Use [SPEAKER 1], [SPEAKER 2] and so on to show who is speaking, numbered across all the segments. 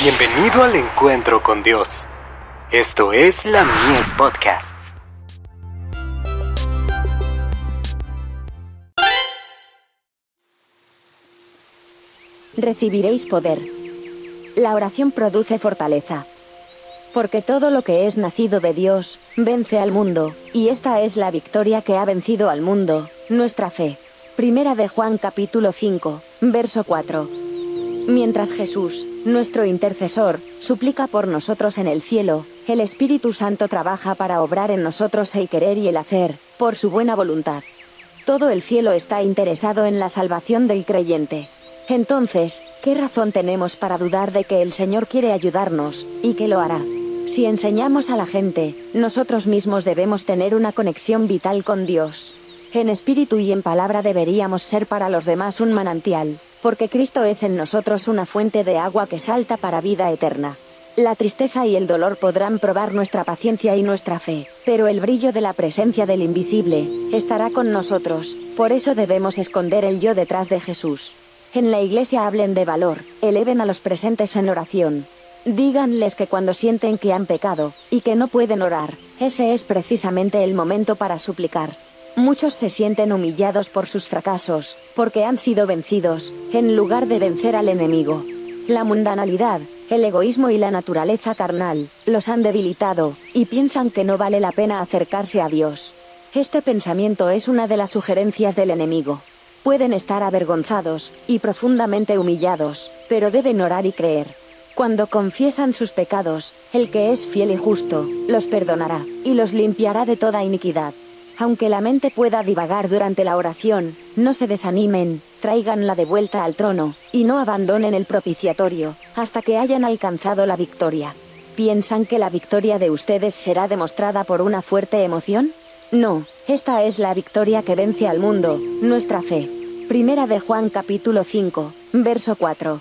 [SPEAKER 1] Bienvenido al encuentro con Dios. Esto es la Mies Podcasts.
[SPEAKER 2] Recibiréis poder. La oración produce fortaleza. Porque todo lo que es nacido de Dios, vence al mundo, y esta es la victoria que ha vencido al mundo, nuestra fe. Primera de Juan capítulo 5, verso 4. Mientras Jesús, nuestro intercesor, suplica por nosotros en el cielo, el Espíritu Santo trabaja para obrar en nosotros el querer y el hacer, por su buena voluntad. Todo el cielo está interesado en la salvación del creyente. Entonces, ¿qué razón tenemos para dudar de que el Señor quiere ayudarnos, y que lo hará? Si enseñamos a la gente, nosotros mismos debemos tener una conexión vital con Dios. En espíritu y en palabra deberíamos ser para los demás un manantial, porque Cristo es en nosotros una fuente de agua que salta para vida eterna. La tristeza y el dolor podrán probar nuestra paciencia y nuestra fe, pero el brillo de la presencia del invisible estará con nosotros, por eso debemos esconder el yo detrás de Jesús. En la iglesia hablen de valor, eleven a los presentes en oración. Díganles que cuando sienten que han pecado, y que no pueden orar, ese es precisamente el momento para suplicar. Muchos se sienten humillados por sus fracasos, porque han sido vencidos, en lugar de vencer al enemigo. La mundanalidad, el egoísmo y la naturaleza carnal, los han debilitado, y piensan que no vale la pena acercarse a Dios. Este pensamiento es una de las sugerencias del enemigo. Pueden estar avergonzados, y profundamente humillados, pero deben orar y creer. Cuando confiesan sus pecados, el que es fiel y justo, los perdonará, y los limpiará de toda iniquidad. Aunque la mente pueda divagar durante la oración, no se desanimen, tráiganla de vuelta al trono, y no abandonen el propiciatorio, hasta que hayan alcanzado la victoria. ¿Piensan que la victoria de ustedes será demostrada por una fuerte emoción? No, esta es la victoria que vence al mundo, nuestra fe. Primera de Juan capítulo 5, verso 4.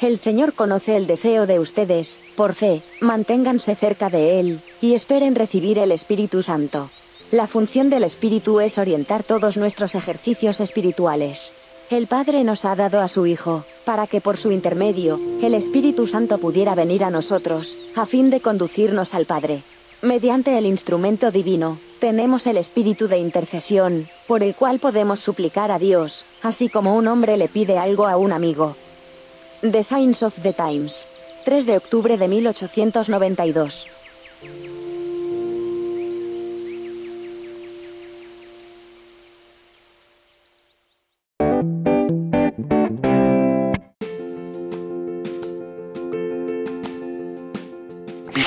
[SPEAKER 2] El Señor conoce el deseo de ustedes, por fe, manténganse cerca de Él, y esperen recibir el Espíritu Santo. La función del Espíritu es orientar todos nuestros ejercicios espirituales. El Padre nos ha dado a su Hijo, para que por su intermedio, el Espíritu Santo pudiera venir a nosotros, a fin de conducirnos al Padre. Mediante el instrumento divino, tenemos el espíritu de intercesión, por el cual podemos suplicar a Dios, así como un hombre le pide algo a un amigo. The Signs of the Times. 3 de octubre de 1892.